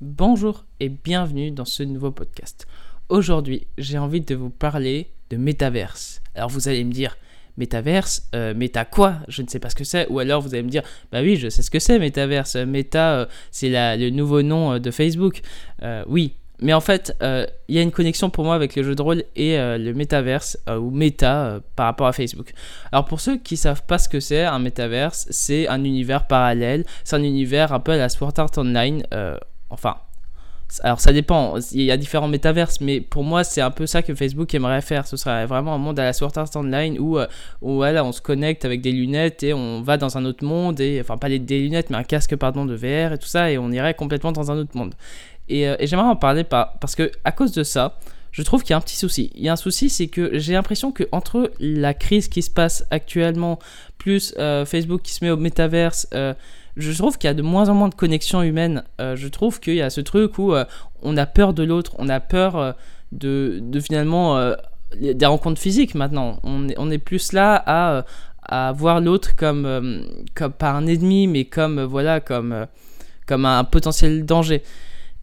Bonjour et bienvenue dans ce nouveau podcast. Aujourd'hui, j'ai envie de vous parler de métaverse. Alors vous allez me dire, métaverse, euh, méta quoi? Je ne sais pas ce que c'est. Ou alors vous allez me dire, bah oui, je sais ce que c'est, métaverse. Méta, euh, c'est le nouveau nom euh, de Facebook. Euh, oui, mais en fait, euh, il y a une connexion pour moi avec le jeu de rôle et euh, le métaverse, euh, ou méta, euh, par rapport à Facebook. Alors pour ceux qui savent pas ce que c'est, un métaverse, c'est un univers parallèle, c'est un univers un peu à la Sword Art Online, euh, enfin... Alors ça dépend, il y a différents métaverses, mais pour moi c'est un peu ça que Facebook aimerait faire. Ce serait vraiment un monde à la Sword Art Online où, euh, où on se connecte avec des lunettes et on va dans un autre monde, et, enfin pas des lunettes mais un casque pardon de VR et tout ça, et on irait complètement dans un autre monde. Et, euh, et j'aimerais en parler par- parce que à cause de ça, je trouve qu'il y a un petit souci. Il y a un souci, c'est que j'ai l'impression que entre la crise qui se passe actuellement, plus euh, Facebook qui se met au métaverse, je trouve qu'il y a de moins en moins de connexions humaines. Euh, je trouve qu'il y a ce truc où euh, on a peur de l'autre, on a peur euh, de, finalement des rencontres physiques maintenant. On est, plus là à, voir l'autre comme, pas un ennemi, mais comme voilà comme comme un potentiel danger.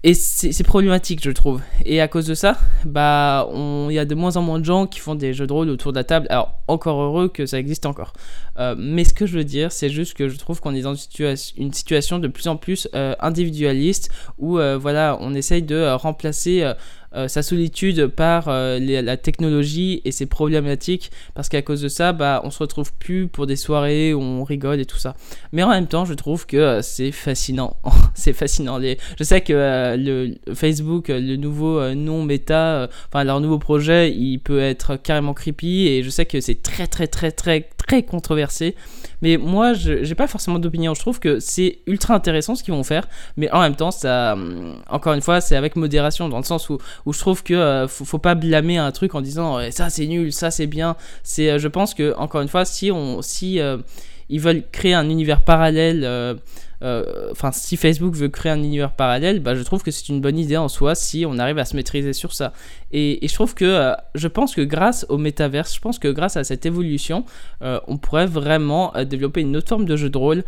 Et c'est problématique, je trouve. Et à cause de ça, bah, il y a de moins en moins de gens qui font des jeux de rôle autour de la table. Alors, encore heureux que ça existe encore. Euh, mais ce que je veux dire, c'est juste que je trouve qu'on est dans une, situa- une situation de plus en plus euh, individualiste où, euh, voilà, on essaye de remplacer euh, sa solitude par euh, la technologie et c'est problématique parce qu'à cause de ça, bah, on se retrouve plus pour des soirées où on rigole et tout ça. Mais en même temps, je trouve que euh, c'est fascinant. c'est fascinant. Les... Je sais que le Facebook, le nouveau nom méta, enfin leur nouveau projet, il peut être carrément creepy et je sais que c'est très très très très très controversé. Mais moi, j'ai pas forcément d'opinion. Je trouve que c'est ultra intéressant ce qu'ils vont faire, mais en même temps, ça, hum, encore une fois, c'est avec modération dans le sens où, où je trouve que euh, faut, pas blâmer un truc en disant euh, ça c'est nul, ça c'est bien. C'est, euh, je pense que encore une fois, si on, si euh, ils veulent créer un univers parallèle. Euh, Enfin, si Facebook veut créer un univers parallèle, bah, je trouve que c'est une bonne idée en soi si on arrive à se maîtriser sur ça. Et, je trouve que, euh, je pense que grâce au métaverse, je pense que grâce à cette évolution, euh, on pourrait vraiment développer une autre forme de jeu de rôle,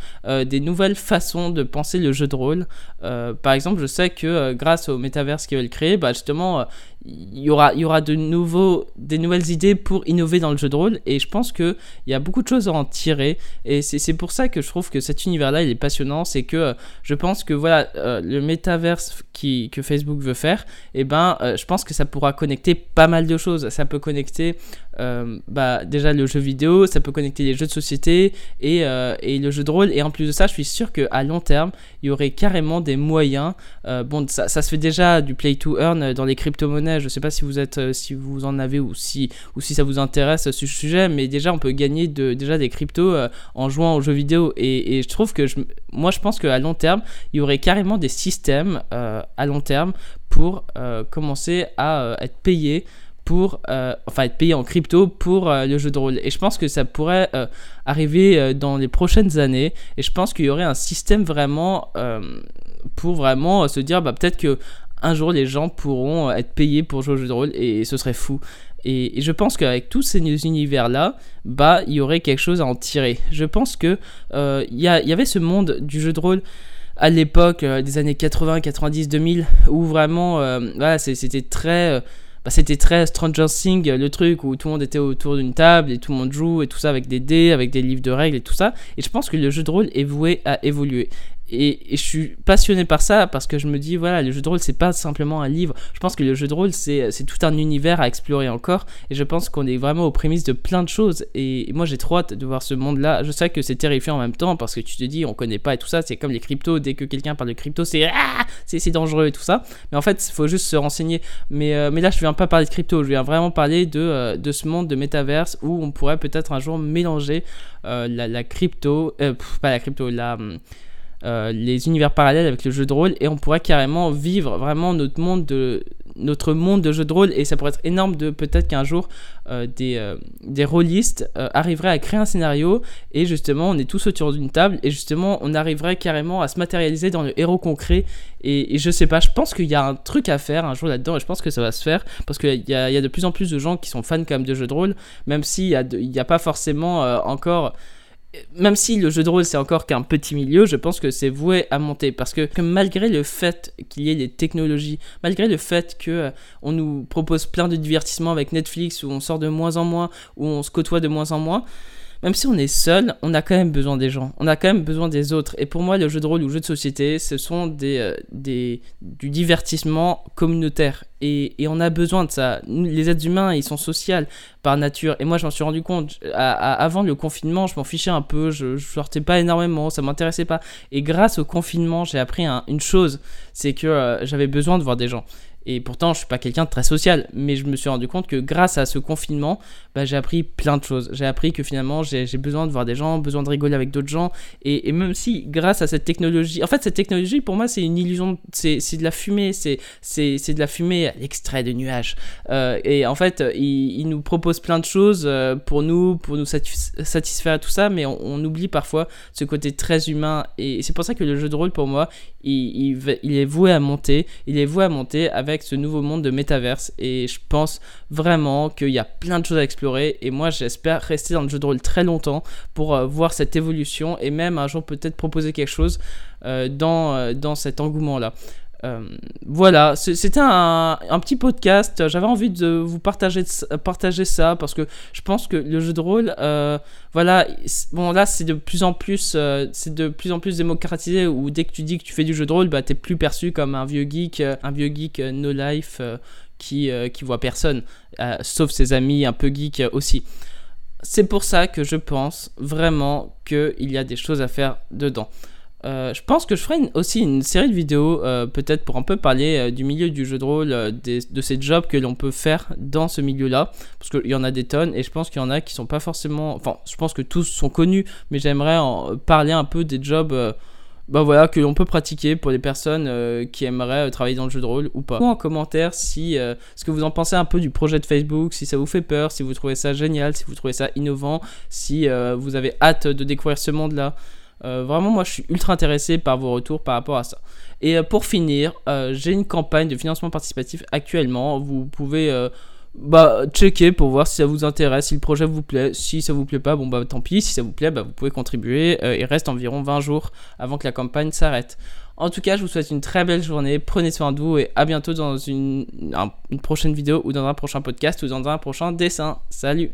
des nouvelles façons de penser le jeu de rôle. Par exemple, je sais que grâce au métaverse qu'ils veulent créer, bah, justement, il y aura, y aura de nouveaux, des nouvelles idées pour innover dans le jeu de rôle. Et je pense qu'il y a beaucoup de choses à en tirer. Et c'est pour ça que je trouve que cet univers-là, il est passionnant. C'est que euh, je pense que voilà, euh, le métaverse qui, que Facebook veut faire, et ben, euh, je pense que ça pourra connecter pas mal de choses. Ça peut connecter euh, bah, déjà le jeu vidéo, ça peut connecter les jeux de société et, euh, et le jeu de rôle. Et en plus de ça, je suis sûr qu'à long terme, il y aurait carrément des moyens. euh, bon, ça, ça se fait déjà du play to earn dans les crypto-monnaies. Je sais pas si vous êtes, si vous en avez ou si, ou si ça vous intéresse ce sujet, mais déjà on peut gagner de, déjà des cryptos en jouant aux jeux vidéo. Et, et je trouve que je, moi je pense qu'à long terme, il y aurait carrément des systèmes à long terme pour commencer à être payé pour euh, enfin être payé en crypto pour euh, le jeu de rôle. Et je pense que ça pourrait euh, arriver dans les prochaines années. Et je pense qu'il y aurait un système vraiment pour vraiment se dire bah peut-être que un jour les gens pourront être payés pour jouer au jeu de rôle et, ce serait fou. Et, je pense qu'avec tous ces univers là bah il y aurait quelque chose à en tirer. Je pense que il y, y avait ce monde du jeu de rôle à l'époque des années 80, 90, 2000, où vraiment, voilà, c'était très, bah, c'était très Stranger Things, le truc où tout le monde était autour d'une table et tout le monde joue et tout ça avec des dés, avec des livres de règles et tout ça. Et je pense que le jeu de rôle est voué à évoluer. Et, je suis passionné par ça parce que je me dis, voilà, le jeu de rôle, c'est pas simplement un livre. Je pense que le jeu de rôle, c'est c'est tout un univers à explorer encore. Et je pense qu'on est vraiment aux prémices de plein de choses. Et moi, j'ai trop hâte de voir ce monde-là. Je sais que c'est terrifiant en même temps parce que tu te dis, on connaît pas et tout ça. C'est comme les cryptos. Dès que quelqu'un parle de crypto, c'est ah, c'est dangereux et tout ça. Mais en fait, il faut juste se renseigner. Mais, euh, mais là, je viens pas parler de crypto. Je viens vraiment parler de, euh, de ce monde de métaverse où on pourrait peut-être un jour mélanger euh, la, crypto, euh, pas la crypto, la. Euh, les univers parallèles avec le jeu de rôle et on pourrait carrément vivre vraiment notre monde de notre monde de jeu de rôle et ça pourrait être énorme de peut-être qu'un jour euh, des, euh, des rôlistes arriveraient à créer un scénario et justement on est tous autour d'une table et justement on arriverait carrément à se matérialiser dans le héros concret et, je sais pas je pense qu'il y a un truc à faire un jour là-dedans et je pense que ça va se faire parce qu'il y y a de plus en plus de gens qui sont fans quand même de jeux de rôle même s'il n'y a, a pas forcément encore même si le jeu de rôle c'est encore qu'un petit milieu, je pense que c'est voué à monter. Parce que, malgré le fait qu'il y ait des technologies, malgré le fait que euh, on nous propose plein de divertissements avec Netflix où on sort de moins en moins, où on se côtoie de moins en moins, même si on est seul, on a quand même besoin des gens. On a quand même besoin des autres. Et pour moi, le jeu de rôle ou jeu de société, ce sont des, euh, des, du divertissement communautaire. Et, et, on a besoin de ça. Les êtres humains, ils sont sociaux par nature. Et moi, je m'en suis rendu compte. avant le confinement, je m'en fichais un peu. Je, je sortais pas énormément. Ça m'intéressait pas. Et grâce au confinement, j'ai appris une chose c'est que euh, j'avais besoin de voir des gens. Et pourtant, je suis pas quelqu'un de très social, mais je me suis rendu compte que grâce à ce confinement, bah, j'ai appris plein de choses. J'ai appris que finalement, j'ai besoin de voir des gens, besoin de rigoler avec d'autres gens. Et, même si, grâce à cette technologie, en fait, cette technologie, pour moi, c'est une illusion, c'est de la fumée, c'est de la fumée à l'extrait de nuages. Euh, et en fait, il, nous propose plein de choses euh, pour nous, pour nous satisfaire à tout ça, mais on, oublie parfois ce côté très humain. Et c'est pour ça que le jeu de rôle, pour moi, il, est voué à monter. Il est voué à monter avec ce nouveau monde de métaverse. Et je pense vraiment qu'il y a plein de choses à explorer. Et moi, j'espère rester dans le jeu de rôle très longtemps pour euh, voir cette évolution et même un jour peut-être proposer quelque chose euh, dans, euh, dans cet engouement-là. Voilà, c'était un, petit podcast. J'avais envie de vous partager, partager ça parce que je pense que le jeu de rôle, voilà, bon là c'est de plus en plus, c'est de plus en plus démocratisé. Où dès que tu dis que tu fais du jeu de rôle, bah t'es plus perçu comme un vieux geek, un vieux geek no life qui, qui voit personne, sauf ses amis un peu geeks aussi. C'est pour ça que je pense vraiment qu'il y a des choses à faire dedans. Euh, je pense que je ferai aussi une série de vidéos, euh, peut-être pour un peu parler euh, du milieu du jeu de rôle, de ces jobs que l'on peut faire dans ce milieu-là, parce qu'il y en a des tonnes, et je pense qu'il y en a qui sont pas forcément, enfin, je pense que tous sont connus, mais j'aimerais en parler un peu des jobs, bah voilà, que l'on peut pratiquer pour les personnes qui aimeraient travailler dans le jeu de rôle ou pas. Ou en commentaire si ce que vous en pensez un peu du projet de Facebook, si ça vous fait peur, si vous trouvez ça génial, si vous trouvez ça innovant, si vous avez hâte de découvrir ce monde-là. Euh, vraiment, moi, je suis ultra intéressé par vos retours par rapport à ça. Et euh, pour finir, euh, j'ai une campagne de financement participatif actuellement. Vous pouvez bah, checker pour voir si ça vous intéresse, si le projet vous plaît. Si ça vous plaît pas, bon bah tant pis. Si ça vous plaît, bah, vous pouvez contribuer. il reste environ 20 jours avant que la campagne s'arrête. En tout cas, je vous souhaite une très belle journée. Prenez soin de vous et à bientôt dans une prochaine vidéo ou dans un prochain podcast ou dans un prochain dessin. Salut